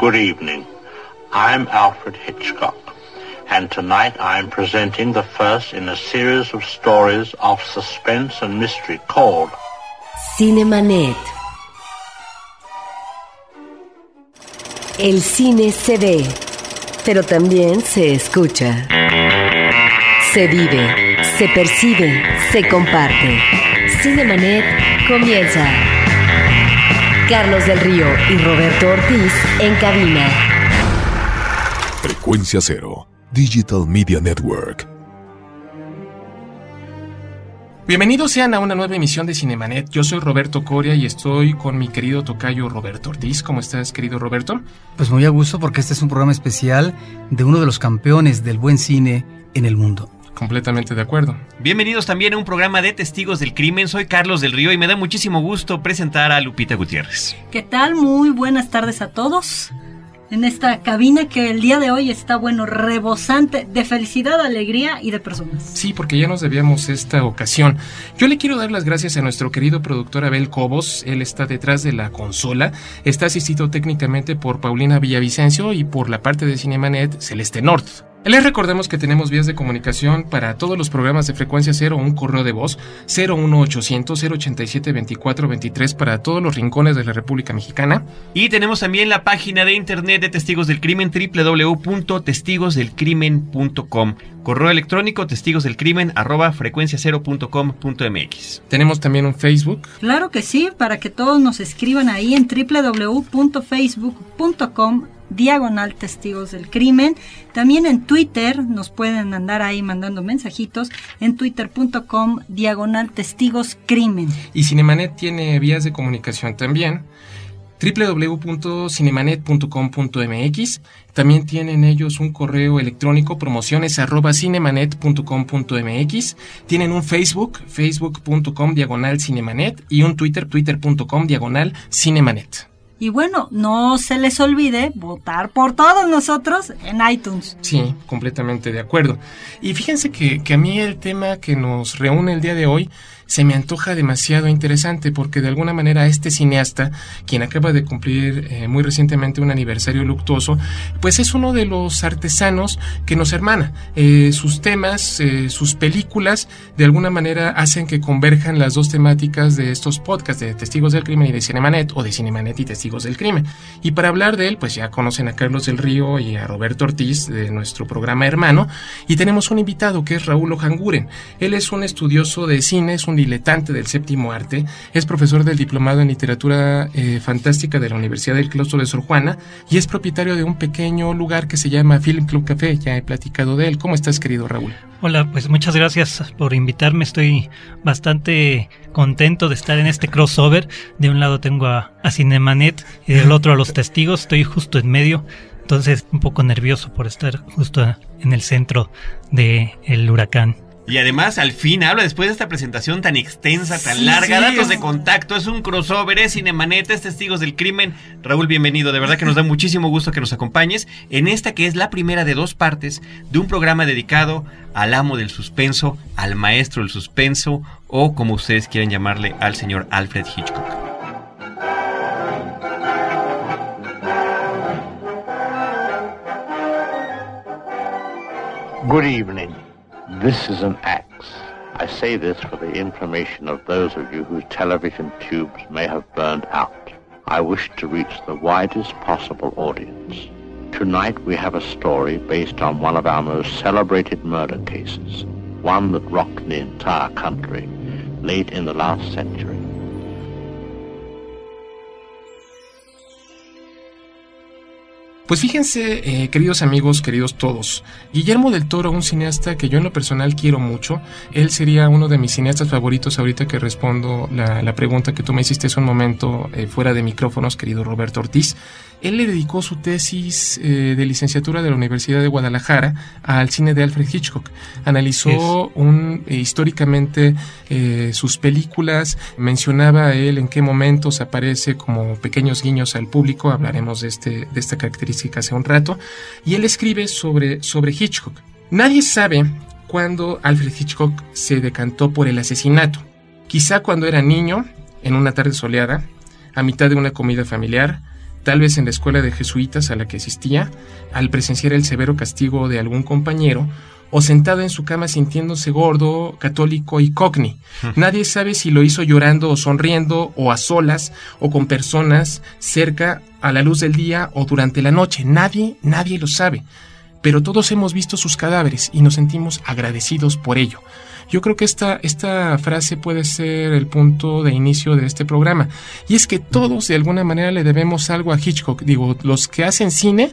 Good evening. I'm Alfred Hitchcock, and tonight I'm presenting the first in a series of stories of suspense and mystery called Cinemanet. El cine se ve, pero también se escucha. Se vive, se percibe, se comparte. Cinemanet comienza. Carlos del Río y Roberto Ortiz en cabina. Frecuencia Cero, Digital Media Network. Bienvenidos sean a una nueva emisión de Cinemanet. Yo soy Roberto Coria y estoy con mi querido tocayo Roberto Ortiz. ¿Cómo estás, querido Roberto? Pues muy a gusto porque este es un programa especial de uno de los campeones del buen cine en el mundo. Completamente de acuerdo. Bienvenidos también a un programa de Testigos del Crimen. Soy Carlos del Río y me da muchísimo gusto presentar a Lupita Gutiérrez. ¿Qué tal? Muy buenas tardes a todos. En esta cabina que el día de hoy está, bueno, rebosante de felicidad, alegría y de personas. Sí, porque ya nos debíamos esta ocasión. Yo le quiero dar las gracias a nuestro querido productor Abel Cobos. Él está detrás de la consola. Está asistido técnicamente por Paulina Villavicencio y por la parte de Cinemanet Celeste North. Les recordemos que tenemos vías de comunicación para todos los programas de frecuencia cero un correo de voz 01800 087 2423 para todos los rincones de la República Mexicana. Y tenemos también la página de internet de Testigos del Crimen www.testigosdelcrimen.com. Correo electrónico testigosdelcrimen arroba frecuenciacero.com.mx. Tenemos también un Facebook. Claro que sí, para que todos nos escriban ahí en www.facebook.com diagonal testigos del crimen. También en Twitter nos pueden andar ahí mandando mensajitos en twitter.com diagonal testigos crimen. Y Cinemanet tiene vías de comunicación también www.cinemanet.com.mx. También tienen ellos un correo electrónico promociones arroba cinemanet.com.mx. Tienen un Facebook, facebook.com diagonal cinemanet y un Twitter, twitter.com diagonal cinemanet. Y bueno, no se les olvide votar por todos nosotros en iTunes. Sí, completamente de acuerdo. Y fíjense que, que, a mí el tema que nos reúne el día de hoy se me antoja demasiado interesante porque de alguna manera este cineasta, quien acaba de cumplir eh, muy recientemente un aniversario luctuoso, pues es uno de los artesanos que nos hermana. Eh, sus temas, eh, sus películas, de alguna manera hacen que converjan las dos temáticas de estos podcasts de Testigos del Crimen y de Cinemanet o de Cinemanet y Testigos del Crimen. Y para hablar de él, pues ya conocen a Carlos del Río y a Roberto Ortiz de nuestro programa hermano. Y tenemos un invitado que es Raúl Ojanguren. Él es un estudioso de cine, es un diletante del séptimo arte, es profesor del diplomado en literatura eh, fantástica de la Universidad del Claustro de Sor Juana y es propietario de un pequeño lugar que se llama Film Club Café. Ya he platicado de él. ¿Cómo estás, querido Raúl? Hola, pues muchas gracias por invitarme. Estoy bastante contento de estar en este crossover. De un lado tengo a, a Cinemanet y del otro a los testigos. Estoy justo en medio. Entonces, un poco nervioso por estar justo en el centro del el huracán. Y además, al fin habla después de esta presentación tan extensa, tan sí, larga, sí, datos es... de contacto, es un crossover, es Cinemanet, es Testigos del Crimen. Raúl, bienvenido, de verdad que nos da muchísimo gusto que nos acompañes en esta que es la primera de dos partes de un programa dedicado al amo del suspenso, al maestro del suspenso o como ustedes quieran llamarle, al señor Alfred Hitchcock. Good evening. This is an axe. I say this for the information of those of you whose television tubes may have burned out. I wish to reach the widest possible audience. Tonight we have a story based on one of our most celebrated murder cases, one that rocked the entire country late in the last century. Pues fíjense, eh, queridos amigos, queridos todos, Guillermo del Toro, un cineasta que yo en lo personal quiero mucho, él sería uno de mis cineastas favoritos ahorita que respondo la, la pregunta que tú me hiciste hace un momento eh, fuera de micrófonos, querido Roberto Ortiz. Él le dedicó su tesis eh, de licenciatura de la Universidad de Guadalajara al cine de Alfred Hitchcock. Analizó un, históricamente sus películas, mencionaba a él en qué momentos aparece como pequeños guiños al público, hablaremos de, este, de esta característica hace un rato, y él escribe sobre, sobre Hitchcock. Nadie sabe cuándo Alfred Hitchcock se decantó por el asesinato. Quizá cuando era niño, en una tarde soleada, a mitad de una comida familiar, tal vez en la escuela de jesuitas a la que asistía, al presenciar el severo castigo de algún compañero, o sentado en su cama sintiéndose gordo, católico y cogni. Nadie sabe si lo hizo llorando o sonriendo, o a solas, o con personas cerca a la luz del día o durante la noche. Nadie, nadie lo sabe. Pero todos hemos visto sus cadáveres y nos sentimos agradecidos por ello. Yo creo que esta, esta frase puede ser el punto de inicio de este programa. Y es que todos de alguna manera le debemos algo a Hitchcock. Digo, los que hacen cine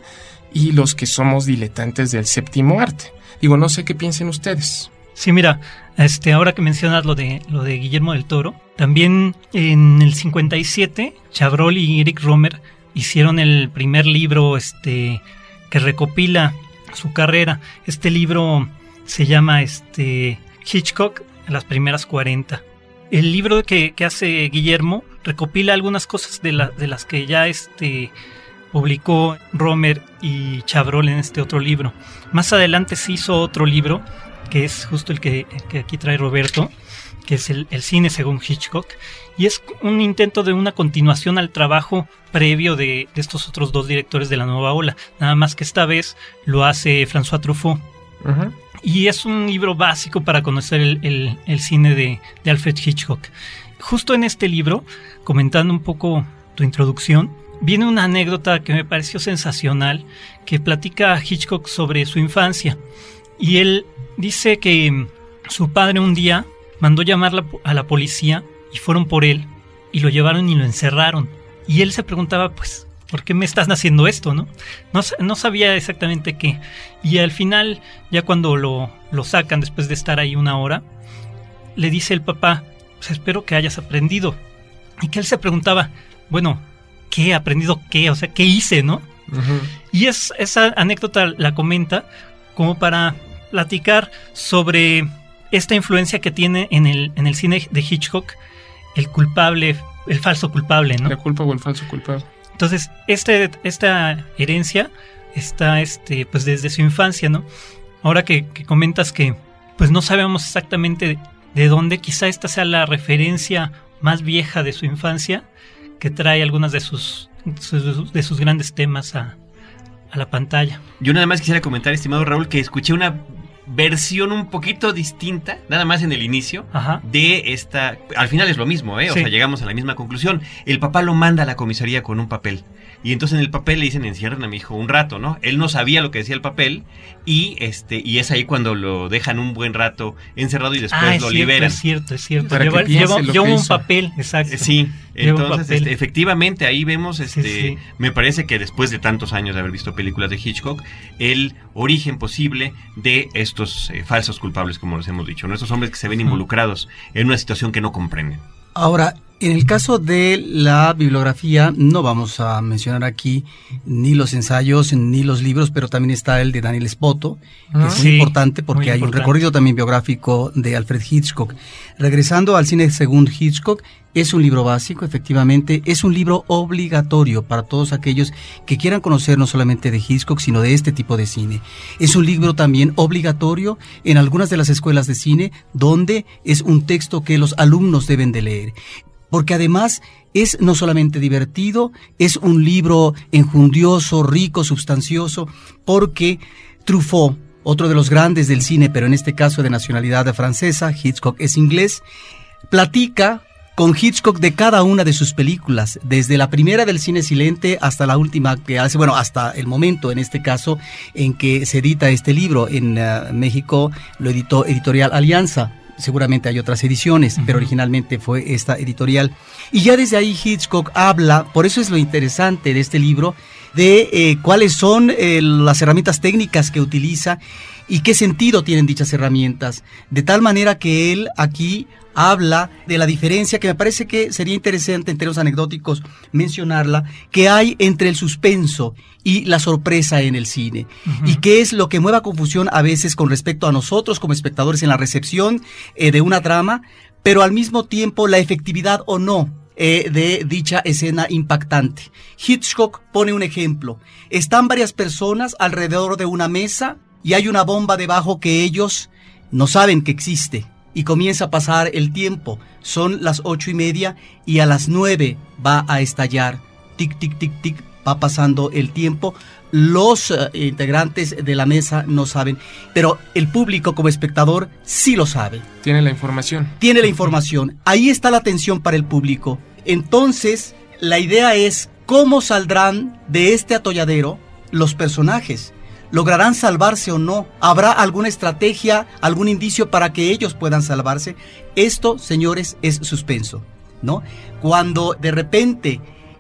y los que somos diletantes del séptimo arte. Digo, no sé qué piensen ustedes. Sí, mira, este, ahora que mencionas lo de, lo de Guillermo del Toro, también en el 57, Chabrol y Eric Romer hicieron el primer libro este, que recopila su carrera. Este libro se llama este, Hitchcock, las primeras 40. El libro que, que hace Guillermo recopila algunas cosas de, la, de las que ya este, publicó Romer y Chabrol en este otro libro. Más adelante se hizo otro libro, que es justo el que, que aquí trae Roberto, que es el, el, cine según Hitchcock, y es un intento de una continuación al trabajo previo de, de, estos otros dos directores de la nueva ola, nada más que esta vez lo hace François Truffaut. Uh -huh. Y es un libro básico para conocer el, el, el cine de, de Alfred Hitchcock. Justo en este libro, comentando un poco tu introducción, viene una anécdota que me pareció sensacional, que platica Hitchcock sobre su infancia. Y él dice que su padre un día mandó llamar a la policía y fueron por él y lo llevaron y lo encerraron. Y él se preguntaba, pues, ¿por qué me estás haciendo esto? No, no, no sabía exactamente qué. Y al final, ya cuando lo, lo sacan después de estar ahí una hora, le dice el papá, pues espero que hayas aprendido. Y que él se preguntaba, bueno, ¿qué? ¿Aprendido qué? O sea, ¿qué hice, no? Uh -huh. Y es, esa anécdota la comenta como para platicar sobre esta influencia que tiene en el, en el cine de Hitchcock el culpable, el falso culpable, ¿no? La culpa o el falso culpable. Entonces, este, esta herencia está este, pues desde su infancia, ¿no? Ahora que, que comentas que pues no sabemos exactamente de, de dónde, quizá esta sea la referencia más vieja de su infancia, que trae algunas de sus, de sus grandes temas a, a, la pantalla. Yo nada más quisiera comentar, estimado Raúl, que escuché una versión un poquito distinta, nada más en el inicio, Ajá. de esta... Al final es lo mismo, ¿eh? O Sí. sea, llegamos a la misma conclusión. El papá lo manda a la comisaría con un papel. Y entonces en el papel le dicen encierren a mi hijo un rato, ¿no? Él no sabía lo que decía el papel y este y es ahí cuando lo dejan un buen rato encerrado y después ah, es lo cierto, liberan. es cierto, es cierto. Para Lleva, piense lleva- lo lleva que un hizo. papel, exacto. Eh, Sí, Lleva entonces este, efectivamente ahí vemos este sí. me parece que después de tantos años de haber visto películas de Hitchcock, el origen posible de estos eh, falsos culpables como les hemos dicho, ¿no? estos hombres que se ven involucrados en una situación que no comprenden. Ahora, en el caso de la bibliografía, no vamos a mencionar aquí ni los ensayos ni los libros, pero también está el de Daniel Spoto, que Ah, es muy sí, importante porque muy hay importante. un recorrido también biográfico de Alfred Hitchcock. Regresando al cine según Hitchcock, es un libro básico, efectivamente, es un libro obligatorio para todos aquellos que quieran conocer no solamente de Hitchcock, sino de este tipo de cine. Es un libro también obligatorio en algunas de las escuelas de cine, donde es un texto que los alumnos deben de leer porque además es no solamente divertido, es un libro enjundioso, rico, sustancioso, porque Truffaut, otro de los grandes del cine, pero en este caso de nacionalidad francesa, Hitchcock es inglés, platica con Hitchcock de cada una de sus películas, desde la primera del cine silente hasta la última que hace, bueno, hasta el momento en este caso en que se edita este libro en uh, México, lo editó Editorial Alianza. Seguramente hay otras ediciones, uh -huh. pero originalmente fue esta editorial. Y ya desde ahí Hitchcock habla, por eso es lo interesante de este libro, de eh, cuáles son eh, las herramientas técnicas que utiliza y qué sentido tienen dichas herramientas. De tal manera que él aquí habla de la diferencia que me parece que sería interesante en términos anecdóticos mencionarla, que hay entre el suspenso y la sorpresa en el cine. Uh -huh. Y qué es lo que mueva confusión a veces con respecto a nosotros como espectadores en la recepción eh, de una trama, pero al mismo tiempo la efectividad o no eh, de dicha escena impactante. Hitchcock pone un ejemplo. Están varias personas alrededor de una mesa y hay una bomba debajo que ellos no saben que existe y comienza a pasar el tiempo. Son las ocho y media y a las nueve va a estallar. Tic, tic, tic, tic. Va pasando el tiempo, los eh, integrantes de la mesa no saben, pero el público como espectador sí lo sabe. Tiene la información. Tiene la información. Ahí está la atención para el público. Entonces, la idea es cómo saldrán de este atolladero los personajes. ¿Lograrán salvarse o no? ¿Habrá alguna estrategia, algún indicio para que ellos puedan salvarse? Esto, señores, es suspenso, ¿no? Cuando de repente,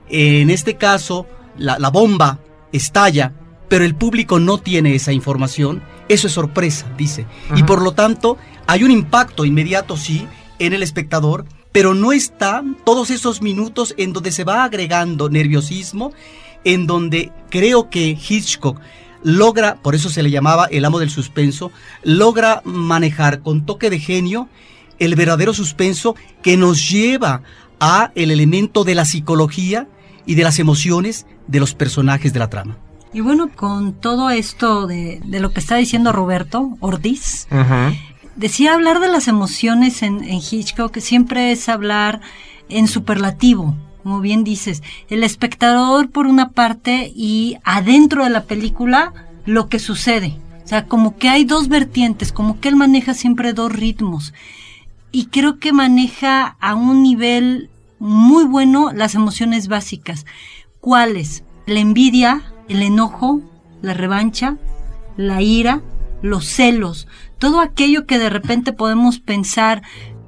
en este caso, la, la bomba estalla, pero el público no tiene esa información, eso es sorpresa, dice. Y por lo tanto, hay un impacto inmediato, sí, en el espectador, pero no está todos esos minutos en donde se va agregando nerviosismo, en donde creo que Hitchcock logra, por eso se le llamaba el amo del suspenso, logra manejar con toque de genio el verdadero suspenso que nos lleva a el elemento de la psicología y de las emociones de los personajes de la trama. Y bueno, con todo esto de, de lo que está diciendo Roberto Ortiz, decía hablar de las emociones en, en Hitchcock siempre es hablar en superlativo, como bien dices, el espectador por una parte y adentro de la película lo que sucede. O sea, como que hay dos vertientes, como que él maneja siempre dos ritmos. Y creo que maneja a un nivel muy bueno las emociones básicas. ¿Cuáles? La envidia, el enojo, la revancha, la ira, los celos, todo aquello que de repente podemos pensar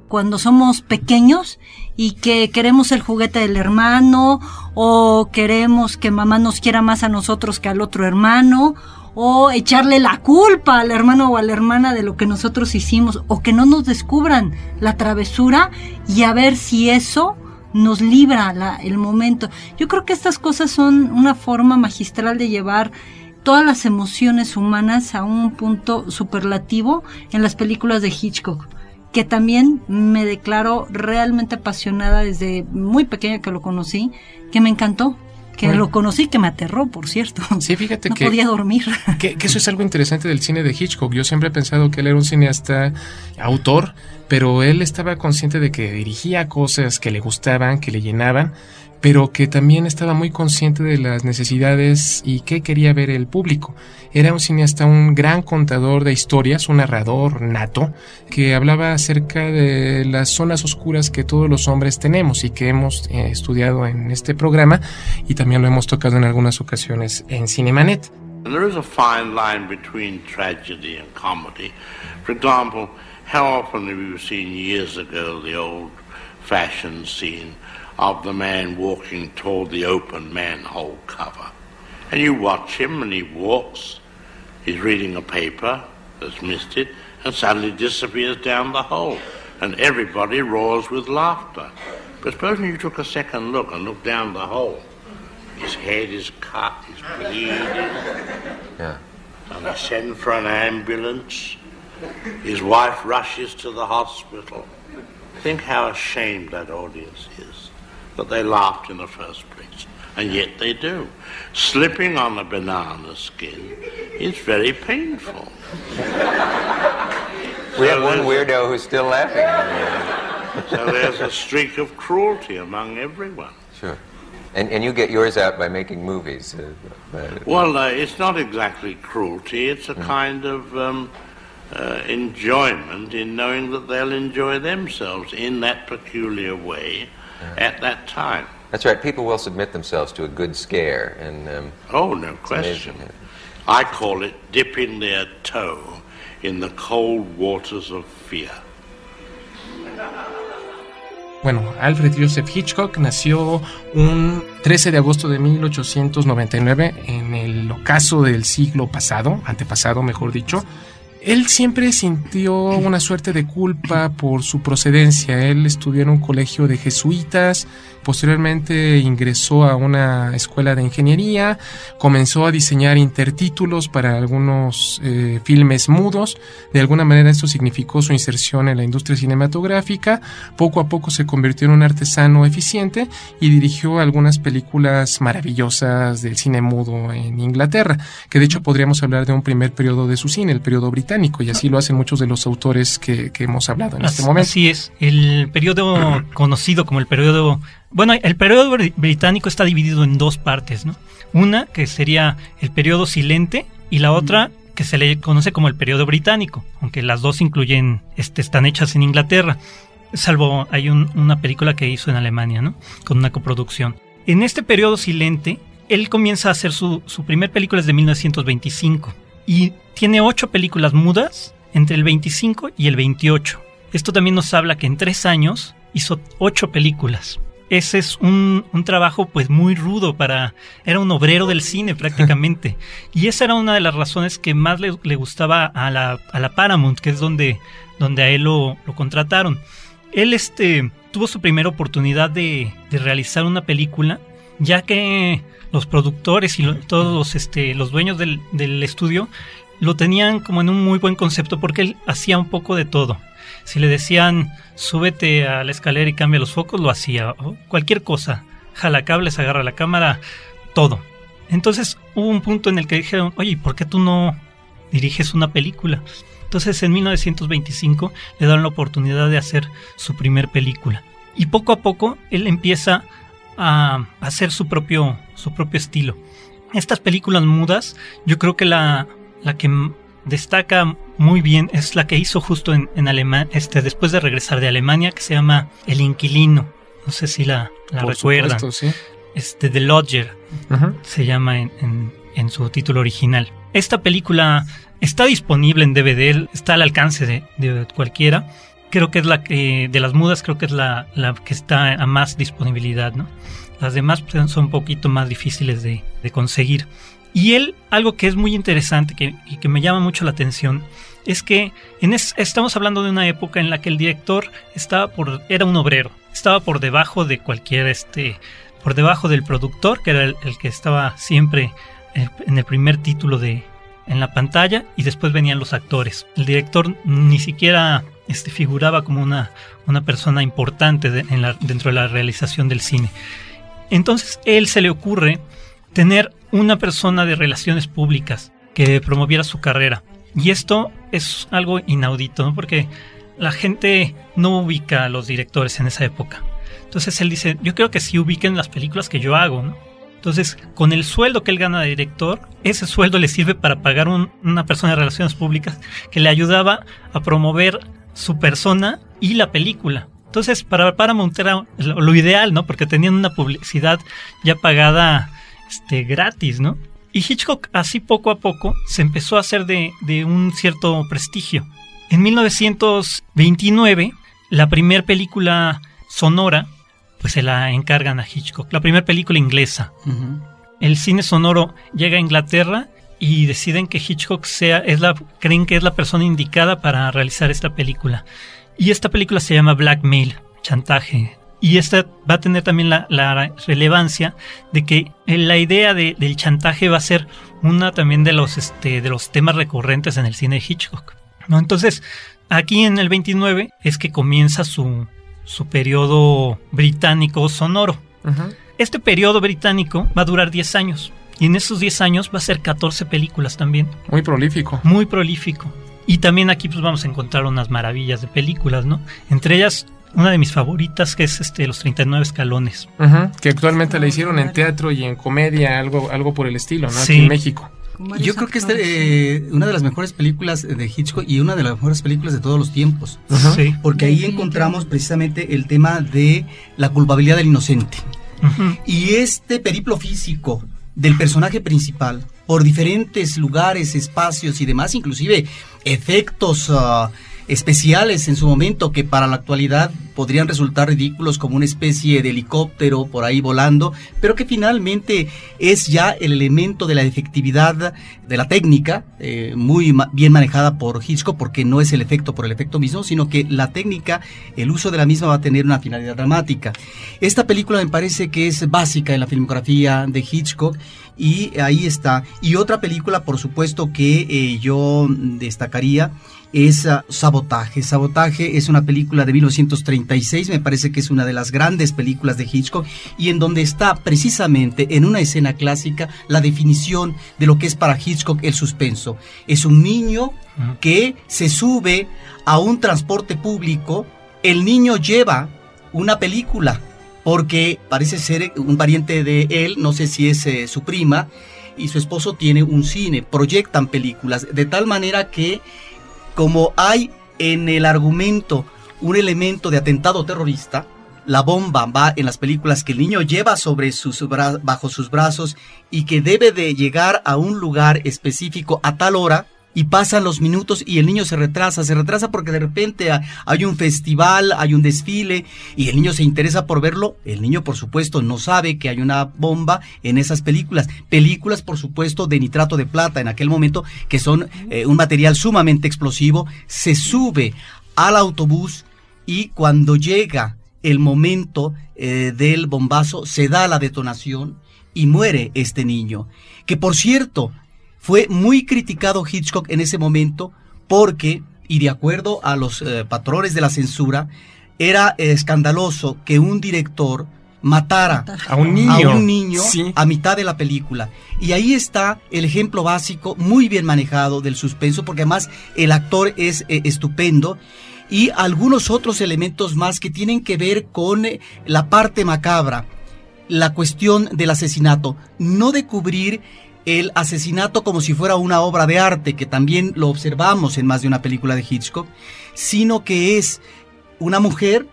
cuando somos pequeños y que queremos el juguete del hermano o queremos que mamá nos quiera más a nosotros que al otro hermano o echarle la culpa al hermano o a la hermana de lo que nosotros hicimos o que no nos descubran la travesura y a ver si eso nos libra la, el momento. Yo creo que estas cosas son una forma magistral de llevar todas las emociones humanas a un punto superlativo en las películas de Hitchcock que también me declaro realmente apasionada desde muy pequeña que lo conocí, que me encantó, que lo conocí, que me aterró, por cierto. Sí, fíjate no que... podía dormir. Que, que, eso es algo interesante del cine de Hitchcock. Yo siempre he pensado que él era un cineasta autor, pero él estaba consciente de que dirigía cosas que le gustaban, que le llenaban, pero que también estaba muy consciente de las necesidades y qué quería ver el público. Era un cineasta, un gran contador de historias, un narrador nato, que hablaba acerca de las zonas oscuras que todos los hombres tenemos y que hemos eh, estudiado en este programa y también lo hemos tocado en algunas ocasiones en Cinemanet. There is a fine line between tragedy and comedy. For example, how often have you seen years ago the old fashioned scene of the man walking toward the open manhole cover? And you watch him and he walks, he's reading a paper that's missed it, and suddenly disappears down the hole. And everybody roars with laughter. But supposing you took a second look and looked down the hole, his head is cut, he's bleeding. Yeah. And they send for an ambulance. His wife rushes to the hospital. Think how ashamed that audience is that they laughed in the first place. And yet they do. Slipping on a banana skin is very painful. We have one weirdo who's still laughing. So there's a streak of cruelty among everyone. Sure. And, and you get yours out by making movies. Uh, uh, Well, uh, it's not exactly cruelty. It's a kind of um, uh, enjoyment in knowing that they'll enjoy themselves in that peculiar way at that time. that's right. People will submit themselves to a good scare, and um, Oh, no question. amazing. I call it dipping their toe in the cold waters of fear. Bueno, Alfred Joseph Hitchcock nació un 13 de agosto de 1899 en el ocaso del siglo pasado, antepasado mejor dicho. Él siempre sintió una suerte de culpa por su procedencia. Él estudió en un colegio de jesuitas, posteriormente ingresó a una escuela de ingeniería, comenzó a diseñar intertítulos para algunos eh, filmes mudos. De alguna manera esto significó su inserción en la industria cinematográfica. Poco a poco se convirtió en un artesano eficiente y dirigió algunas películas maravillosas del cine mudo en Inglaterra, que de hecho podríamos hablar de un primer periodo de su cine, el periodo británico y así lo hacen muchos de los autores que, que hemos hablado en este momento. Así es, el periodo conocido como el periodo... Bueno, el periodo británico está dividido en dos partes, ¿no? Una que sería el periodo silente y la otra que se le conoce como el periodo británico, aunque las dos incluyen, este, están hechas en Inglaterra, salvo hay una película que hizo en Alemania, ¿no? Con una coproducción. En este periodo silente, él comienza a hacer su, su primer película desde 1925 y tiene ocho películas mudas entre el 25 y el 28. Esto también nos habla que en tres años hizo ocho películas. Ese es un, un, trabajo pues muy rudo para... Era un obrero del cine prácticamente. y esa era una de las razones que más le, le gustaba a la, a la, Paramount, que es donde, donde a él lo, lo contrataron. Él este, tuvo su primera oportunidad de, de realizar una película, ya que los productores y lo, todos los, este, los dueños del, del estudio lo tenían como en un muy buen concepto porque él hacía un poco de todo. Si le decían, súbete a la escalera y cambia los focos, lo hacía. Cualquier cosa. Jala cables, agarra la cámara, todo. Entonces hubo un punto en el que dijeron, oye, ¿por qué tú no diriges una película? Entonces en 1925 le dan la oportunidad de hacer su primer película. Y poco a poco él empieza a hacer su propio, su propio estilo. Estas películas mudas, yo creo que la, la que destaca muy bien es la que hizo justo en, en Alemania, este, después de regresar de Alemania, que se llama El Inquilino. No sé si la, la recuerdan. Supuesto, sí. Este, The Lodger uh -huh. se llama en, en, en, su título original. Esta película está disponible en DVD, está al alcance de, de cualquiera. Creo que es la que, de las mudas, creo que es la, la que está a más disponibilidad, ¿no? Las demás pues, son un poquito más difíciles de, de conseguir. Y él, algo que es muy interesante que, y que me llama mucho la atención, es que en es, estamos hablando de una época en la que el director estaba por, era un obrero, estaba por debajo de cualquier, este, por debajo del productor, que era el, que estaba siempre en el primer título de, en la pantalla, y después venían los actores. El director ni siquiera este, figuraba como una, una persona importante dentro de la realización del cine. Entonces, él se le ocurre tener una persona de relaciones públicas que promoviera su carrera. Y esto es algo inaudito, porque la gente no ubica a los directores en esa época. Entonces él dice, yo creo que sí ubiquen las películas que yo hago, ¿no? Entonces, con el sueldo que él gana de director, ese sueldo le sirve para pagar un, una persona de relaciones públicas que le ayudaba a promover su persona y la película. Entonces, para Paramount era lo ideal, ¿no? Porque tenían una publicidad ya pagada este, gratis, ¿no? Y Hitchcock así poco a poco se empezó a hacer de, de un cierto prestigio. En 1929, la primera película sonora, pues se la encargan a Hitchcock, la primera película inglesa. Uh -huh. El cine sonoro llega a Inglaterra y deciden que Hitchcock sea, es la, creen que es la persona indicada para realizar esta película. Y esta película se llama Blackmail, chantaje, y esta va a tener también la, la relevancia de que la idea de, del chantaje va a ser una también de los, este, de los temas recurrentes en el cine de Hitchcock. ¿no? Entonces, aquí en el 29 es que comienza su, su periodo británico sonoro. Uh -huh. Este periodo británico va a durar 10 años. Y en esos 10 años va a ser 14 películas también. Muy prolífico. Muy prolífico. Y también aquí pues vamos a encontrar unas maravillas de películas, ¿no? Entre ellas una de mis favoritas que es este Los 39 escalones. Uh -huh, que actualmente la hicieron en teatro y en comedia, algo, algo por el estilo, ¿no? Sí. Aquí en México. Yo creo que es eh, una de las mejores películas de Hitchcock y una de las mejores películas de todos los tiempos. Uh -huh. sí. Porque ahí encontramos precisamente el tema de la culpabilidad del inocente. Uh -huh. Y este periplo físico del personaje principal por diferentes lugares, espacios y demás, inclusive efectos uh, especiales en su momento que para la actualidad podrían resultar ridículos como una especie de helicóptero por ahí volando, pero que finalmente es ya el elemento de la efectividad de la técnica, eh, muy bien manejada por Hitchcock, porque no es el efecto por el efecto mismo, sino que la técnica, el uso de la misma va a tener una finalidad dramática. Esta película me parece que es básica en la filmografía de Hitchcock y ahí está. Y otra película, por supuesto, que eh, yo destacaría es uh, Sabotaje. Sabotaje es una película de 1930 36, me parece que es una de las grandes películas de Hitchcock y en donde está precisamente en una escena clásica la definición de lo que es para Hitchcock el suspenso. Es un niño que se sube a un transporte público, el niño lleva una película porque parece ser un pariente de él, no sé si es eh, su prima, y su esposo tiene un cine, proyectan películas, de tal manera que como hay en el argumento un elemento de atentado terrorista, la bomba va en las películas que el niño lleva sobre sus bajo sus brazos y que debe de llegar a un lugar específico a tal hora, y pasan los minutos y el niño se retrasa, se retrasa porque de repente hay un festival, hay un desfile y el niño se interesa por verlo. El niño, por supuesto, no sabe que hay una bomba en esas películas. Películas, por supuesto, de nitrato de plata en aquel momento, que son eh, un material sumamente explosivo. Se sube al autobús y cuando llega el momento eh, del bombazo, se da la detonación y muere este niño. Que por cierto, fue muy criticado Hitchcock en ese momento porque, y de acuerdo a los eh, patrones de la censura, era escandaloso que un director matara a un niño, a, un niño a mitad de la película. Y ahí está el ejemplo básico, muy bien manejado del suspenso, porque además el actor es eh, estupendo. Y algunos otros elementos más que tienen que ver con eh, la parte macabra, la cuestión del asesinato, no de cubrir el asesinato como si fuera una obra de arte, que también lo observamos en más de una película de Hitchcock, sino que es una mujer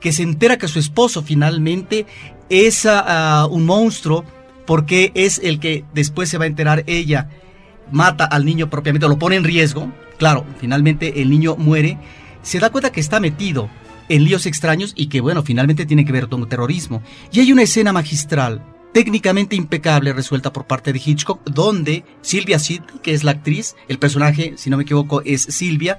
que se entera que su esposo finalmente es ah, ah, un monstruo porque es el que después se va a enterar ella, mata al niño propiamente, lo pone en riesgo, claro, finalmente el niño muere, se da cuenta que está metido en líos extraños y que bueno, finalmente tiene que ver con terrorismo. Y hay una escena magistral técnicamente impecable resuelta por parte de Hitchcock, donde Silvia Sid, que es la actriz, el personaje, si no me equivoco, es Silvia,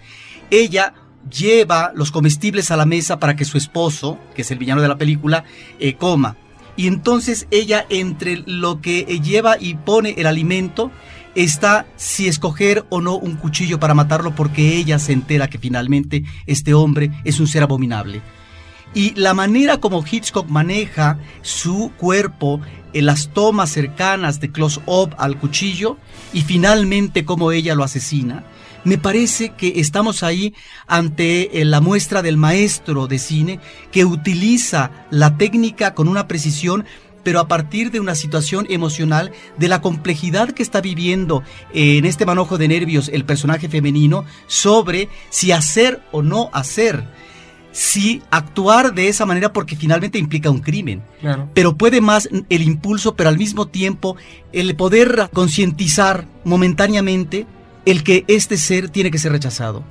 ella lleva los comestibles a la mesa para que su esposo, que es el villano de la película, eh, coma. Y entonces ella, entre lo que lleva y pone el alimento, está si escoger o no un cuchillo para matarlo porque ella se entera que finalmente este hombre es un ser abominable. Y la manera como Hitchcock maneja su cuerpo en las tomas cercanas de close-up al cuchillo y finalmente como ella lo asesina, me parece que estamos ahí ante eh, la muestra del maestro de cine que utiliza la técnica con una precisión pero a partir de una situación emocional, de la complejidad que está viviendo eh, en este manojo de nervios el personaje femenino sobre si hacer o no hacer si actuar de esa manera porque finalmente implica un crimen. Pero puede más el impulso, pero al mismo tiempo el poder concientizar momentáneamente el que este ser tiene que ser rechazado.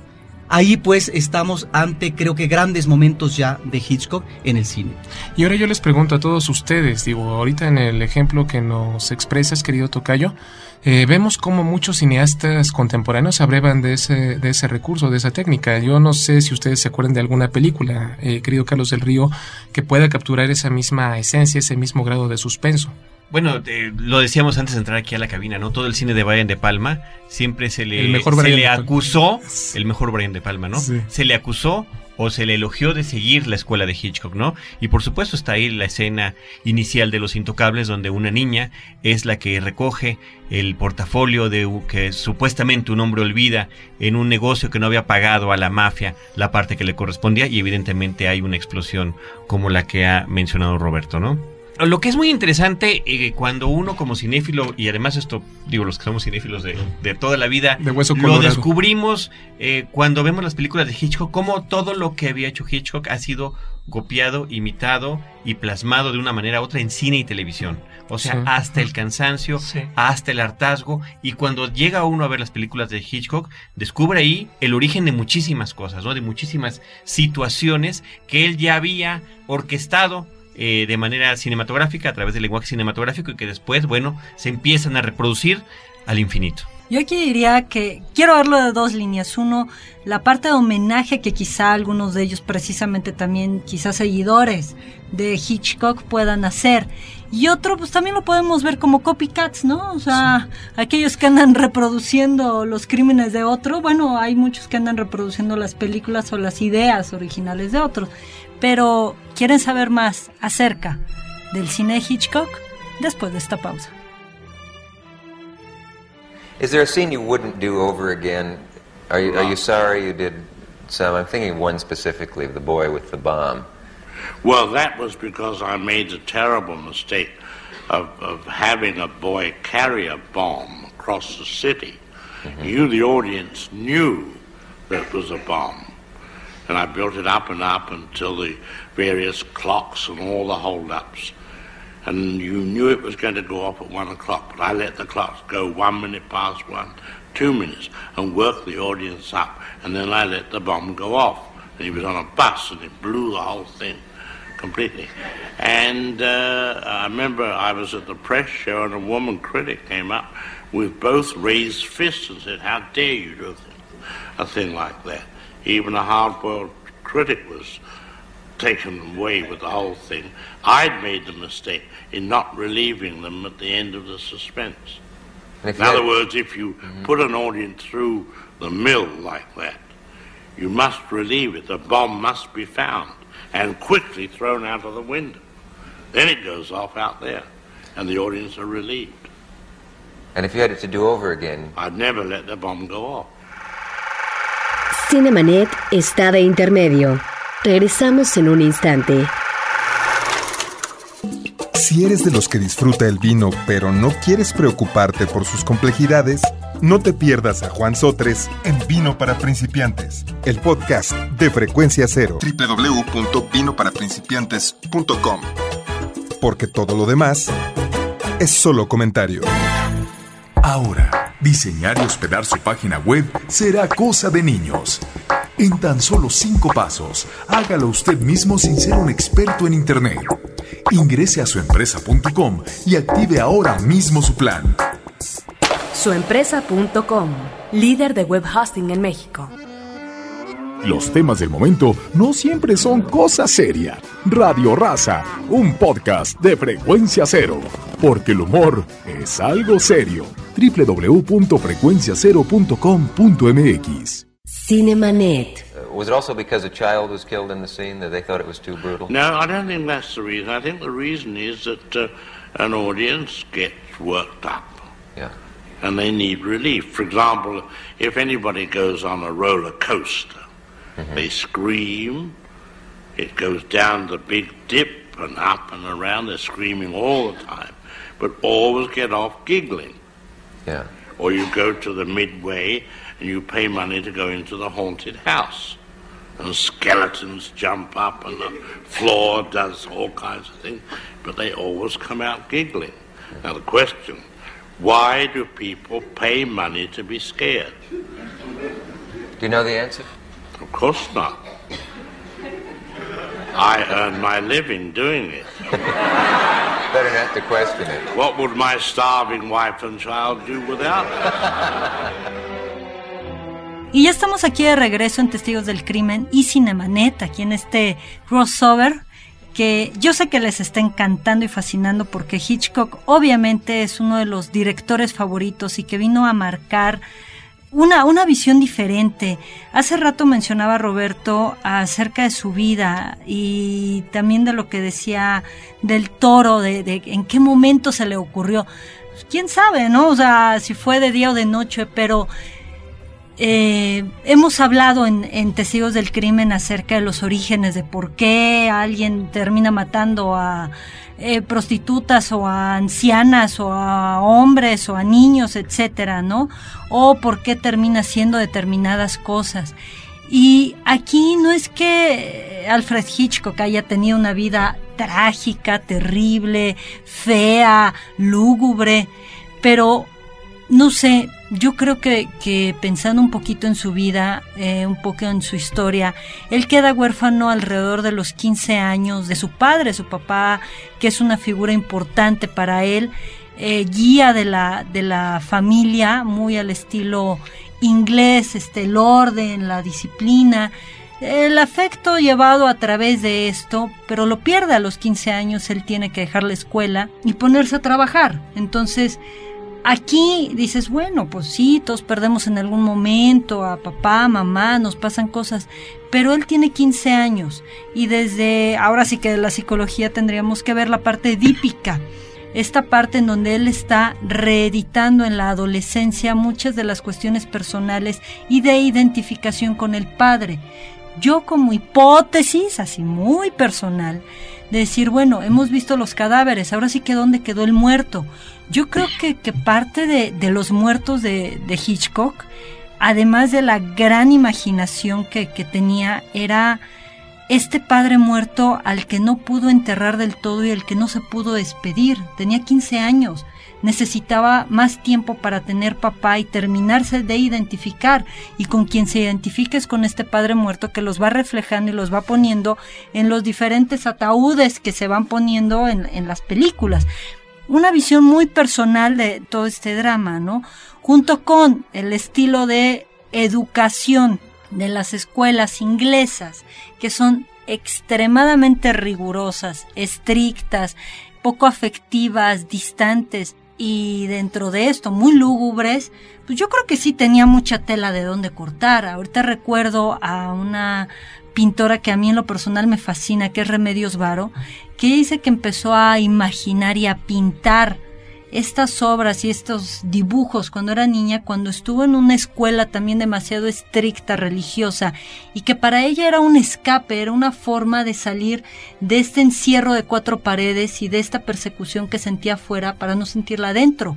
Ahí pues estamos ante creo que grandes momentos ya de Hitchcock en el cine. Y ahora yo les pregunto a todos ustedes, digo, ahorita en el ejemplo que nos expresas, querido Tocayo, eh, vemos como muchos cineastas contemporáneos abrevan de ese, de ese recurso, de esa técnica. Yo no sé si ustedes se acuerdan de alguna película, eh, querido Carlos del Río, que pueda capturar esa misma esencia, ese mismo grado de suspenso. Bueno, eh, lo decíamos antes de entrar aquí a la cabina, ¿no? Todo el cine de Brian De Palma siempre se le, se le acusó, el mejor Brian De Palma, ¿no? Se le acusó o se le elogió de seguir la escuela de Hitchcock, ¿no? Y por supuesto está ahí la escena inicial de Los Intocables, donde una niña es la que recoge el portafolio de que supuestamente un hombre olvida en un negocio que no había pagado a la mafia la parte que le correspondía y evidentemente hay una explosión como la que ha mencionado Roberto, ¿no? Lo que es muy interesante eh, cuando uno como cinéfilo, y además esto, digo, los que somos cinéfilos de, toda la vida, lo descubrimos eh, cuando vemos las películas de Hitchcock, como todo lo que había hecho Hitchcock ha sido copiado, imitado y plasmado de una manera u otra en cine y televisión. O sea, hasta el cansancio, hasta el hartazgo. Y cuando llega uno a ver las películas de Hitchcock, descubre ahí el origen de muchísimas cosas, ¿no? De muchísimas situaciones que él ya había orquestado eh, de manera cinematográfica, a través del lenguaje cinematográfico y que después, bueno, se empiezan a reproducir al infinito. Yo aquí diría que quiero verlo de dos líneas. Uno, la parte de homenaje que quizá algunos de ellos, precisamente también quizás seguidores de Hitchcock, puedan hacer. Y otro, pues también lo podemos ver como copycats, ¿no? O sea, aquellos que andan reproduciendo los crímenes de otro. Bueno, hay muchos que andan reproduciendo las películas o las ideas originales de otros. Pero, ¿quieren saber más acerca del cine de Hitchcock? Después de esta pausa. Is there a scene you wouldn't do over again? Are you, are you sorry you did some? I'm thinking one specifically of the boy with the bomb. Well, that was because I made the terrible mistake of, of having a boy carry a bomb across the city. Mm-hmm. You, the audience, knew that it was a bomb. And I built it up and up until the various clocks and all the hold-ups. And you knew it was going to go off at one o'clock, but I let the clocks go one minute past one, two minutes, and worked the audience up. And then I let the bomb go off. And he was on a bus, and it blew the whole thing completely. And uh, I remember I was at the press show, and a woman critic came up with both raised fists and said, "How dare you do a thing, a thing like that?" Even a hard-boiled critic was taken away with the whole thing. I'd made the mistake in not relieving them at the end of the suspense. In other words, if you mm-hmm. put an audience through the mill like that, you must relieve it. The bomb must be found and quickly thrown out of the window. Then it goes off out there, and the audience are relieved. And if you had it to do over again, I'd never let the bomb go off. Cinemanet está de intermedio. Regresamos en un instante. Si eres de los que disfruta el vino pero no quieres preocuparte por sus complejidades, no te pierdas a Juan Sotres en Vino para Principiantes, el podcast de Frecuencia Cero. www.vinoparaprincipiantes.com Porque todo lo demás es solo comentario. Ahora, diseñar y hospedar su página web será cosa de niños. En tan solo cinco pasos, hágalo usted mismo sin ser un experto en Internet. Ingrese a suempresa.com y active ahora mismo su plan. Suempresa.com, líder de web hosting en México. Los temas del momento no siempre son cosa seria. Radio Raza, un podcast de frecuencia cero. Porque el humor es algo serio. www.frecuenciacero.com.mx Cinemanet. uh, was it also because a child was killed in the scene that they thought it was too brutal? No, I don't think that's the reason. I think the reason is that uh, an audience gets worked up. Yeah. and they need relief. For example, if anybody goes on a roller coaster, they scream, it goes down the big dip and up and around, they're screaming all the time, but always get off giggling. Yeah. Or you go to the midway and you pay money to go into the haunted house. And skeletons jump up and the floor does all kinds of things, but they always come out giggling. Now the question, why do people pay money to be scared? Do you know the answer? Of course not. I earn my living doing it. Better not to question it. What would my starving wife and child do without it? Y ya estamos aquí de regreso en Testigos del Crimen y Cinemanet, aquí en este crossover que yo sé que les está encantando y fascinando porque Hitchcock obviamente es uno de los directores favoritos y que vino a marcar una, una visión diferente. Hace rato mencionaba Roberto acerca de su vida y también de lo que decía del toro, de, de en qué momento se le ocurrió. Quién sabe, ¿no? O sea, si fue de día o de noche, pero eh, hemos hablado en, en, Testigos del Crimen acerca de los orígenes, de por qué alguien termina matando a eh, prostitutas o a ancianas o a hombres o a niños, etcétera, ¿no? O por qué termina haciendo determinadas cosas. Y aquí no es que Alfred Hitchcock haya tenido una vida trágica, terrible, fea, lúgubre, pero no sé, yo creo que, que, pensando un poquito en su vida, eh, un poco en su historia, él queda huérfano alrededor de los 15 años de su padre, su papá, que es una figura importante para él. eh, guía de la, de la familia, muy al estilo inglés, este, el orden, la disciplina, el afecto llevado a través de esto, pero lo pierde a los 15 años, él tiene que dejar la escuela y ponerse a trabajar. Entonces, aquí dices, bueno, pues sí, todos perdemos en algún momento a papá, mamá, nos pasan cosas, pero él tiene 15 años y desde ahora sí que la psicología tendríamos que ver la parte edípica esta parte en donde él está reeditando en la adolescencia muchas de las cuestiones personales y de identificación con el padre. Yo como hipótesis, así muy personal, de decir, bueno, hemos visto los cadáveres, ahora sí que dónde quedó el muerto. Yo creo que, parte de, los muertos de, de, Hitchcock, además de la gran imaginación que, tenía, era este padre muerto al que no pudo enterrar del todo y el que no se pudo despedir. Tenía 15 años. Necesitaba más tiempo para tener papá y terminarse de identificar. Y con quien se identifique es con este padre muerto que los va reflejando y los va poniendo en los diferentes ataúdes que se van poniendo en, en las películas. Una visión muy personal de todo este drama, ¿no? Junto con el estilo de educación de las escuelas inglesas, que son extremadamente rigurosas, estrictas, poco afectivas, distantes y dentro de esto muy lúgubres, pues yo creo que sí tenía mucha tela de dónde cortar. Ahorita recuerdo a una pintora que a mí en lo personal me fascina, que es Remedios Varo, que dice que empezó a imaginar y a pintar estas obras y estos dibujos cuando era niña, cuando estuvo en una escuela también demasiado estricta, religiosa, y que para ella era un escape, era una forma de salir de este encierro de cuatro paredes y de esta persecución que sentía afuera para no sentirla adentro.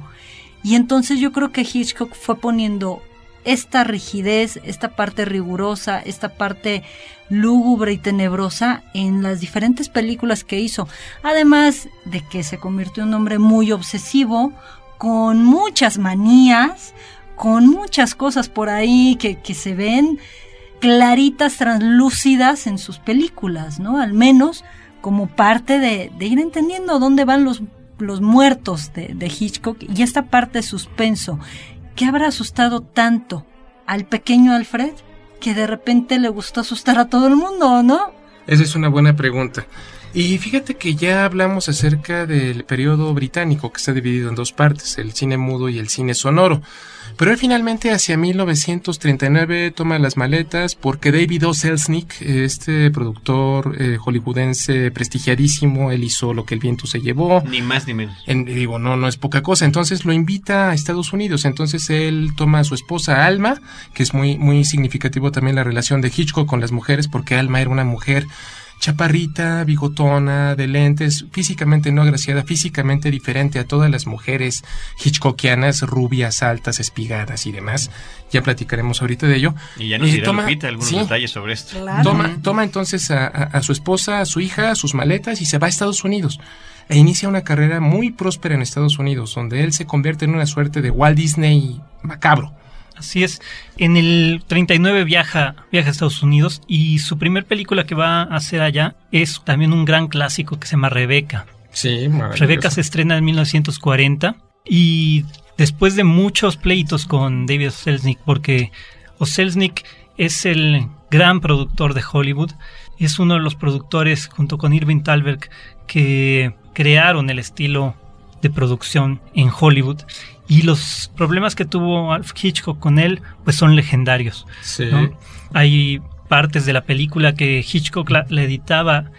Y entonces yo creo que Hitchcock fue poniendo esta rigidez, esta parte rigurosa, esta parte lúgubre y tenebrosa en las diferentes películas que hizo. Además de que se convirtió en un hombre muy obsesivo, con muchas manías, con muchas cosas por ahí que, que se ven claritas, translúcidas en sus películas, ¿no? Al menos como parte de, ir entendiendo dónde van los, los muertos de, de Hitchcock y esta parte de suspenso. ¿Qué habrá asustado tanto al pequeño Alfred? Que de repente le gustó asustar a todo el mundo, ¿no? Esa es una buena pregunta. Y fíjate que ya hablamos acerca del periodo británico que está dividido en dos partes, el cine mudo y el cine sonoro. Pero él finalmente hacia 1939 toma las maletas porque David O. Selznick, este productor eh, hollywoodense prestigiadísimo, él hizo lo que el viento se llevó. Ni más ni menos. En, digo, no, no es poca cosa. Entonces lo invita a Estados Unidos. Entonces él toma a su esposa Alma, que es muy, muy significativo también la relación de Hitchcock con las mujeres, porque Alma era una mujer chaparrita, bigotona, de lentes, físicamente no agraciada, físicamente diferente a todas las mujeres hitchcockianas, rubias, altas, espigadas y demás. Ya platicaremos ahorita de ello. Y ya nos dirá toma, Lupita algunos sí, detalles sobre esto. Claro. Toma, toma entonces a, a, a, su esposa, a su hija, a sus maletas y se va a Estados Unidos. E inicia una carrera muy próspera en Estados Unidos, donde él se convierte en una suerte de Walt Disney macabro. Así es. En el 39 viaja, viaja a Estados Unidos y su primer película que va a hacer allá es también un gran clásico que se llama Rebeca. Sí, Rebeca se estrena en 1940 y después de muchos pleitos con David Selznick, porque Selznick es el gran productor de Hollywood, es uno de los productores junto con Irving Thalberg que crearon el estilo de producción en Hollywood y los problemas que tuvo Alf Hitchcock con él pues son legendarios. Sí. ¿no? Hay partes de la película que Hitchcock la, la editaba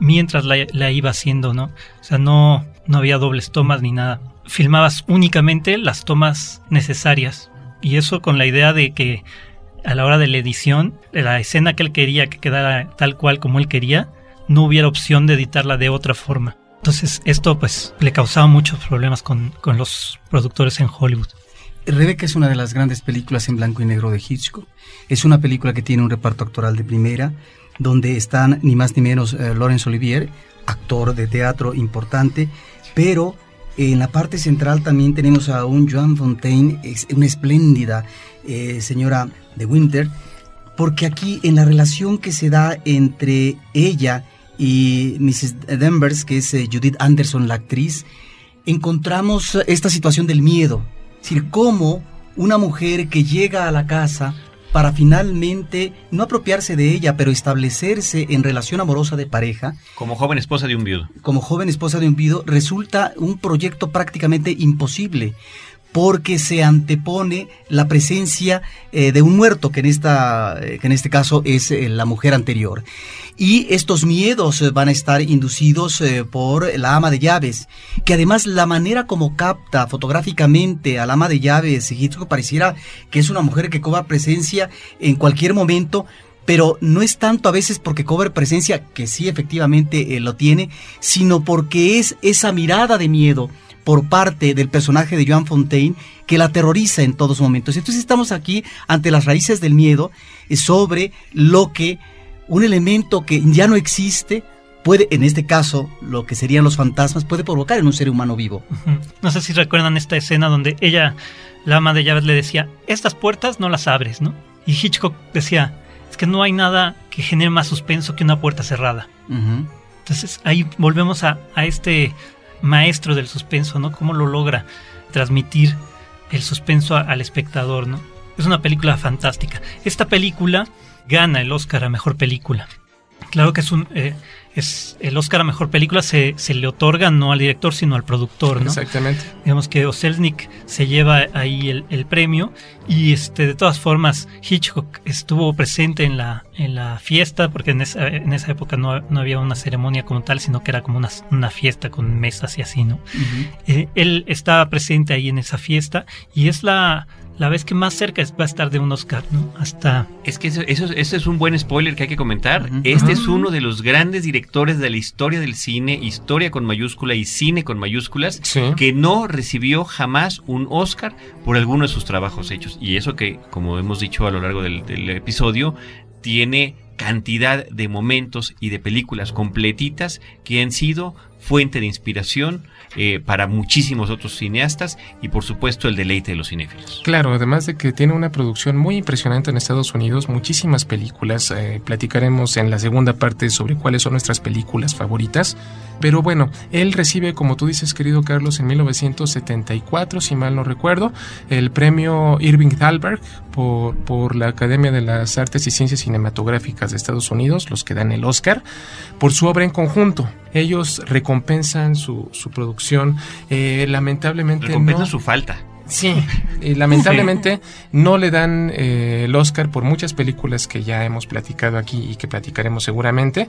mientras la, la, iba haciendo, ¿no? O sea, no, no había dobles tomas ni nada. Filmabas únicamente las tomas necesarias. Y eso con la idea de que a la hora de la edición, la escena que él quería que quedara tal cual como él quería, no hubiera opción de editarla de otra forma. Entonces esto pues le causaba muchos problemas con, con, los productores en Hollywood. Rebeca es una de las grandes películas en blanco y negro de Hitchcock. Es una película que tiene un reparto actoral de primera, donde están ni más ni menos eh, Laurence Olivier, actor de teatro importante, pero en la parte central también tenemos a un Joan Fontaine, una espléndida eh, señora de Winter, porque aquí en la relación que se da entre ella y Mrs. Danvers, que es eh, Judith Anderson, la actriz, encontramos esta situación del miedo. Es decir, cómo una mujer que llega a la casa para finalmente no apropiarse de ella, pero establecerse en relación amorosa de pareja. Como joven esposa de un viudo. Como joven esposa de un viudo, resulta un proyecto prácticamente imposible porque se antepone la presencia eh, de un muerto, que en, esta, eh, que en este caso es eh, la mujer anterior. Y estos miedos van a estar inducidos por la ama de llaves, que además la manera como capta fotográficamente al ama de llaves, Hitchcock pareciera que es una mujer que cobra presencia en cualquier momento, pero no es tanto a veces porque cobre presencia, que sí efectivamente lo tiene, sino porque es esa mirada de miedo, por parte del personaje de Joan Fontaine que la terroriza en todos momentos. Entonces estamos aquí ante las raíces del miedo eh, sobre lo que un elemento que ya no existe puede, en este caso, lo que serían los fantasmas, puede provocar en un ser humano vivo. No sé si recuerdan esta escena donde ella, la ama de llaves, le decía, estas puertas no las abres, ¿no? Y Hitchcock decía, es que no hay nada que genere más suspenso que una puerta cerrada. Entonces ahí volvemos a, a este maestro del suspenso, ¿no? Cómo lo logra transmitir el suspenso al espectador, ¿no? Es una película fantástica. Esta película gana el Oscar a Mejor Película. Claro que es un... Eh, es el Oscar a Mejor Película se, se, le otorga no al director, sino al productor, ¿no? Exactamente. Digamos que Oselnik se lleva ahí el, el, premio y este de todas formas Hitchcock estuvo presente en la, en la fiesta, porque en esa, en esa época no, no había una ceremonia como tal, sino que era como una, una fiesta con mesas y así, ¿no? eh, él estaba presente ahí en esa fiesta y es la la vez que más cerca va a estar de un Oscar, ¿no? Hasta... Es que eso, eso, eso es un buen spoiler que hay que comentar. Este es uno de los grandes directores de la historia del cine, historia con mayúscula y cine con mayúsculas, Sí. que no recibió jamás un Oscar por alguno de sus trabajos hechos. Y eso que, como hemos dicho a lo largo del, del episodio, tiene cantidad de momentos y de películas completitas que han sido fuente de inspiración eh, para muchísimos otros cineastas y por supuesto el deleite de los cinéfilos. Claro, además de que tiene una producción muy impresionante en Estados Unidos, muchísimas películas, eh, platicaremos en la segunda parte sobre cuáles son nuestras películas favoritas, pero bueno, él recibe, como tú dices querido Carlos, en 1974, si mal no recuerdo, el premio Irving Thalberg por, por la Academia de las Artes y Ciencias Cinematográficas de Estados Unidos, los que dan el Oscar, por su obra en conjunto. Ellos recompensan su, su producción, eh, lamentablemente Recompensan no... su falta. Sí, y lamentablemente no le dan eh, el Oscar por muchas películas que ya hemos platicado aquí y que platicaremos seguramente.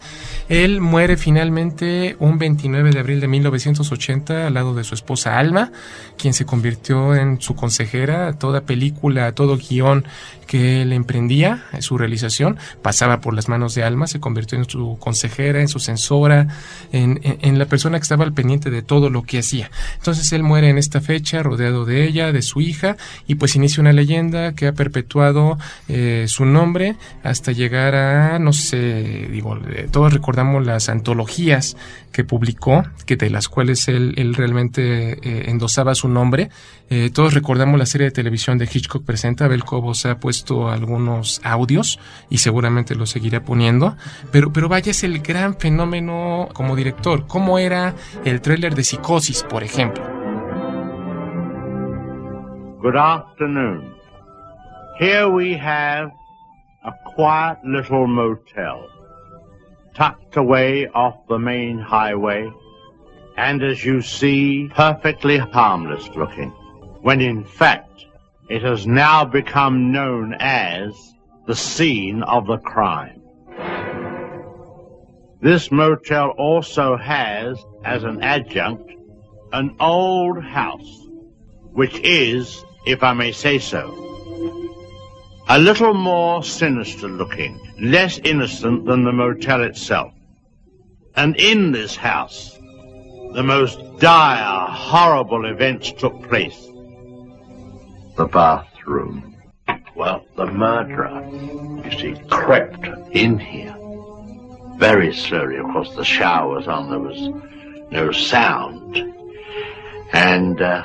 Él muere finalmente un 29 de abril de 1980 al lado de su esposa Alma, quien se convirtió en su consejera. Toda película, todo guion que él emprendía, su realización, pasaba por las manos de Alma, se convirtió en su consejera, en su censora, en, en, la persona que estaba al pendiente de todo lo que hacía. Entonces él muere en esta fecha, rodeado de ella, de su hija, y pues inicia una leyenda que ha perpetuado eh, su nombre hasta llegar a, no sé, digo, eh, todos recordamos las antologías que publicó, que de las cuales él, él realmente eh, endosaba su nombre. Eh, todos recordamos la serie de televisión de Hitchcock Presenta, Abel Cobos ha puesto algunos audios y seguramente lo seguirá poniendo, pero, pero vaya, es el gran fenómeno como director. ¿Cómo era el tráiler de Psicosis, por ejemplo? Good afternoon. Here we have a quiet little motel, tucked away off the main highway, and as you see, perfectly harmless looking, when in fact it has now become known as the scene of the crime. This motel also has, as an adjunct, an old house, which is, if I may say so, a little more sinister looking, less innocent than the motel itself. And in this house, the most dire, horrible events took place. The bathroom. Well, the murderer, you see, crept in here. Very slowly, of course, the shower was on, there was no sound. And, uh,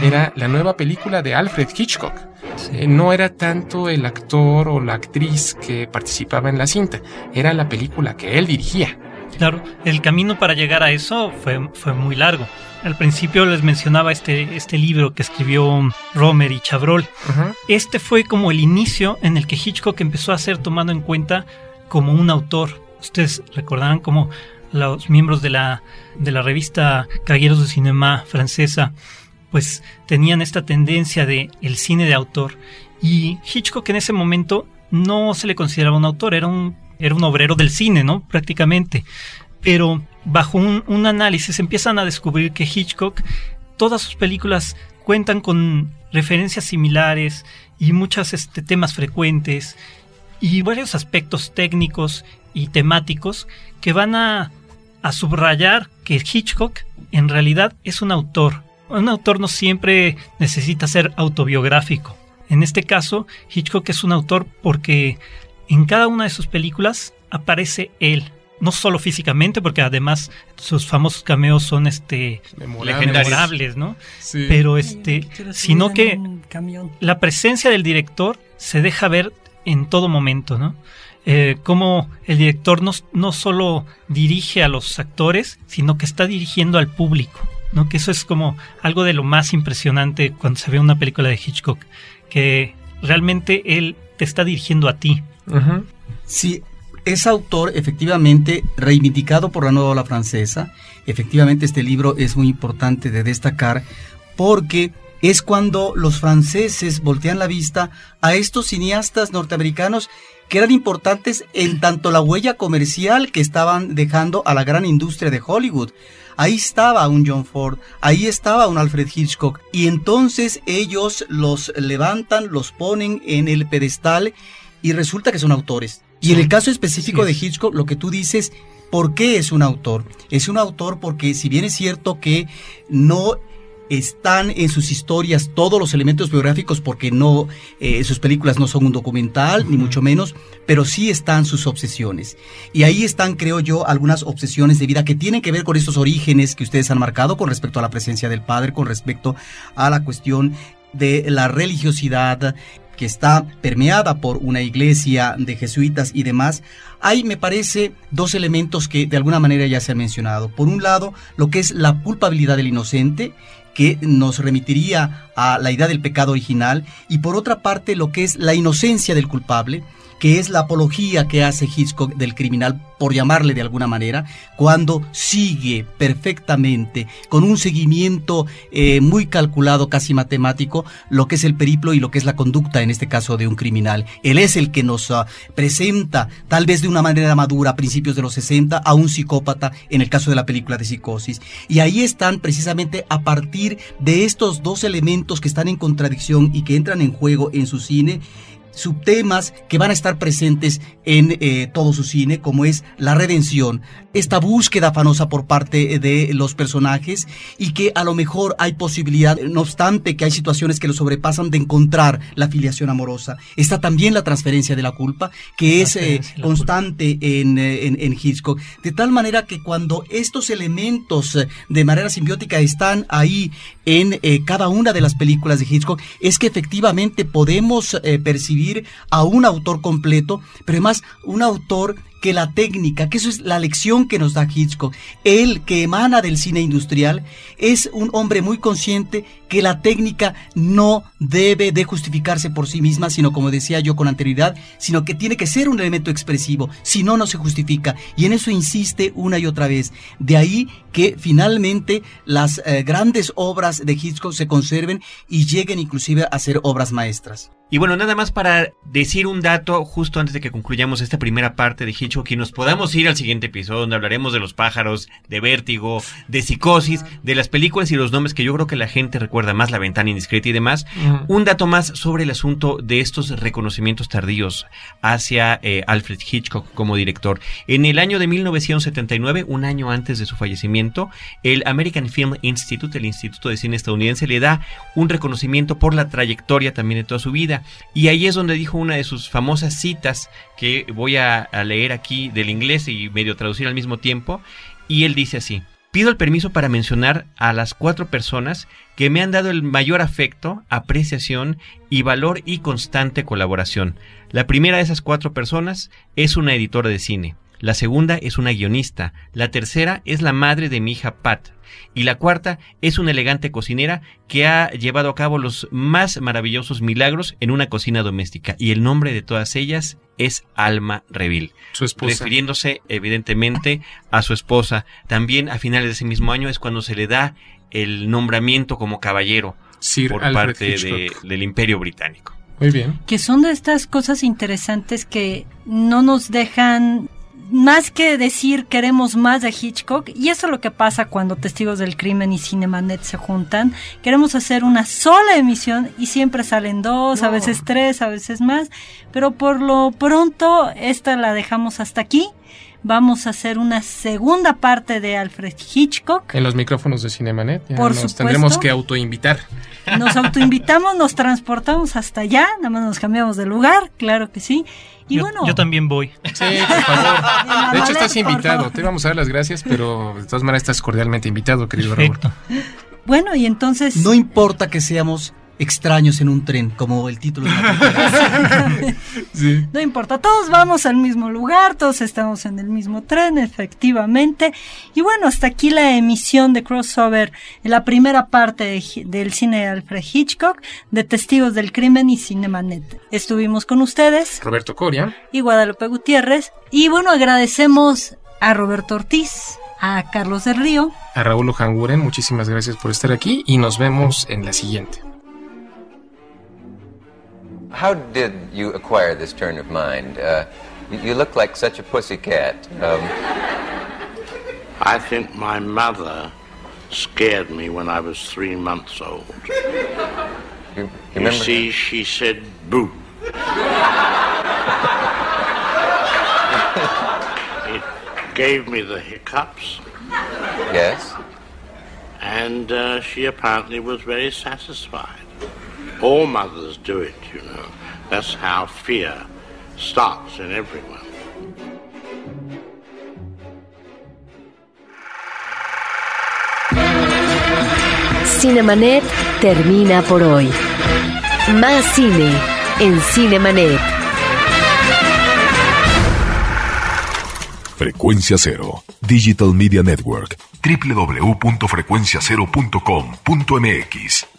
Era la nueva película de Alfred Hitchcock. Eh, no era tanto el actor o la actriz que participaba en la cinta, era la película que él dirigía. Claro, el camino para llegar a eso fue, fue muy largo. Al principio les mencionaba este, este libro que escribió Romer y Chabrol. Este fue como el inicio en el que Hitchcock empezó a ser tomado en cuenta como un autor. Ustedes recordarán como los miembros de la, de la revista Cagueros de Cinema francesa pues tenían esta tendencia de el cine de autor y Hitchcock en ese momento no se le consideraba un autor, era un, era un obrero del cine, ¿no? Prácticamente. Pero bajo un, análisis empiezan a descubrir que Hitchcock, todas sus películas cuentan con referencias similares y muchos este, temas frecuentes y varios aspectos técnicos y temáticos que van a, a subrayar que Hitchcock en realidad es un autor un autor no siempre necesita ser autobiográfico. En este caso, Hitchcock es un autor porque en cada una de sus películas aparece él. No solo físicamente, porque además sus famosos cameos son este memorables, ¿no? Pero este, sino que la presencia del director se deja ver en todo momento, ¿no? Eh, como el director no, no solo dirige a los actores, sino que está dirigiendo al público. ¿No? Que eso es como algo de lo más impresionante cuando se ve una película de Hitchcock, que realmente él te está dirigiendo a ti. Sí, es autor efectivamente reivindicado por la nueva ola francesa. Efectivamente este libro es muy importante de destacar porque es cuando los franceses voltean la vista a estos cineastas norteamericanos que eran importantes en tanto la huella comercial que estaban dejando a la gran industria de Hollywood. Ahí estaba un John Ford, ahí estaba un Alfred Hitchcock. Y entonces ellos los levantan, los ponen en el pedestal y resulta que son autores. Y en el caso específico de Hitchcock, lo que tú dices, ¿por qué es un autor? Es un autor porque si bien es cierto que no están en sus historias todos los elementos biográficos porque no eh, sus películas no son un documental ni mucho menos pero sí están sus obsesiones. Y ahí están creo yo algunas obsesiones de vida que tienen que ver con estos orígenes que ustedes han marcado con respecto a la presencia del padre con respecto a la cuestión de la religiosidad que está permeada por una iglesia de jesuitas y demás, hay, me parece, dos elementos que de alguna manera ya se han mencionado. Por un lado, lo que es la culpabilidad del inocente, que nos remitiría a la idea del pecado original, y por otra parte lo que es la inocencia del culpable, que es la apología que hace Hitchcock del criminal, por llamarle de alguna manera, cuando sigue perfectamente, con un seguimiento eh, muy calculado, casi matemático, lo que es el periplo y lo que es la conducta, en este caso, de un criminal. Él es el que nos ah, presenta, tal vez de una manera madura, a principios de los 60, a un psicópata, en el caso de la película de Psicosis. Y ahí están precisamente a partir de estos dos elementos que están en contradicción y que entran en juego en su cine, subtemas que van a estar presentes en eh, todo su cine, como es la redención, esta búsqueda afanosa por parte de los personajes y que a lo mejor hay posibilidad, no obstante que hay situaciones que lo sobrepasan, de encontrar la filiación amorosa. Está también la transferencia de la culpa, que es eh, constante en, eh, en, en, Hitchcock. De tal manera que cuando estos elementos de manera simbiótica están ahí en cada una de las películas de Hitchcock, es que efectivamente podemos percibir a un autor completo, pero además un autor que la técnica, que eso es la lección que nos da Hitchcock. Él, que emana del cine industrial, es un hombre muy consciente que la técnica no debe de justificarse por sí misma, sino como decía yo con anterioridad, sino que tiene que ser un elemento expresivo, si no, no se justifica. Y en eso insiste una y otra vez. De ahí que finalmente las eh, grandes obras de Hitchcock se conserven y lleguen inclusive a ser obras maestras. Y bueno, nada más para decir un dato justo antes de que concluyamos esta primera parte de Hitchcock y nos podamos ir al siguiente episodio donde hablaremos de los pájaros, de vértigo, de psicosis, de las películas y los nombres que yo creo que la gente recuerda más, La ventana indiscreta y demás. Un dato más sobre el asunto de estos reconocimientos tardíos hacia eh, Alfred Hitchcock como director. En el año de 1979, un año antes de su fallecimiento, el American Film Institute, el Instituto de Cine estadounidense, le da un reconocimiento por la trayectoria también de toda su vida y ahí es donde dijo una de sus famosas citas que voy a, a leer aquí del inglés y medio traducir al mismo tiempo. Y él dice así. pido el permiso para mencionar a las cuatro personas que me han dado el mayor afecto, apreciación y valor y constante colaboración. La primera de esas cuatro personas es una editora de cine. La segunda es una guionista. La tercera es la madre de mi hija Pat. Y la cuarta es una elegante cocinera que ha llevado a cabo los más maravillosos milagros en una cocina doméstica. Y el nombre de todas ellas es Alma Reville. Su esposa. Refiriéndose evidentemente a su esposa. También a finales de ese mismo año es cuando se le da el nombramiento como caballero Sir por Alfred parte de- del Imperio Británico. Muy bien. que son de estas cosas interesantes que no nos dejan más que decir queremos más de Hitchcock, y eso es lo que pasa cuando Testigos del Crimen y Cinemanet se juntan, queremos hacer una sola emisión y siempre salen dos, a veces tres, a veces más, pero por lo pronto esta la dejamos hasta aquí. Vamos a hacer una segunda parte de Alfred Hitchcock. En los micrófonos de Cinemanet. Ya Por nos supuesto. tendremos que autoinvitar. Nos autoinvitamos, nos transportamos hasta allá, nada más nos cambiamos de lugar, claro que sí. Y yo, bueno, yo también voy. Sí, por favor. De hecho, estás invitado. Te vamos a dar las gracias, pero de todas maneras estás cordialmente invitado, querido Raúl. Perfecto. bueno, y entonces... No importa que seamos extraños en un tren, como el título de la película. Sí. No importa, todos vamos al mismo lugar, todos estamos en el mismo tren, efectivamente. Y bueno, hasta aquí la emisión de Crossover, en la primera parte de del cine de Alfred Hitchcock, de Testigos del Crimen y Cinemanet. Estuvimos con ustedes Roberto Coria. y Guadalupe Gutiérrez. Y bueno, agradecemos a Roberto Ortiz, a Carlos del Río, A Raúl Ojanguren, muchísimas gracias por estar aquí y nos vemos en la siguiente. How did you acquire this turn of mind? Uh, you, you look like such a pussycat. Um, I think my mother scared me when I was three months old. you, you You see, she said boo. it gave me the hiccups, Yes. and uh, she apparently was very satisfied. All mothers do it, you know. That's how fear starts in everyone. Cinemanet termina por hoy. Más cine en Cinemanet. Frecuencia Cero, Digital Media Network, www.frecuenciacero.com.mx.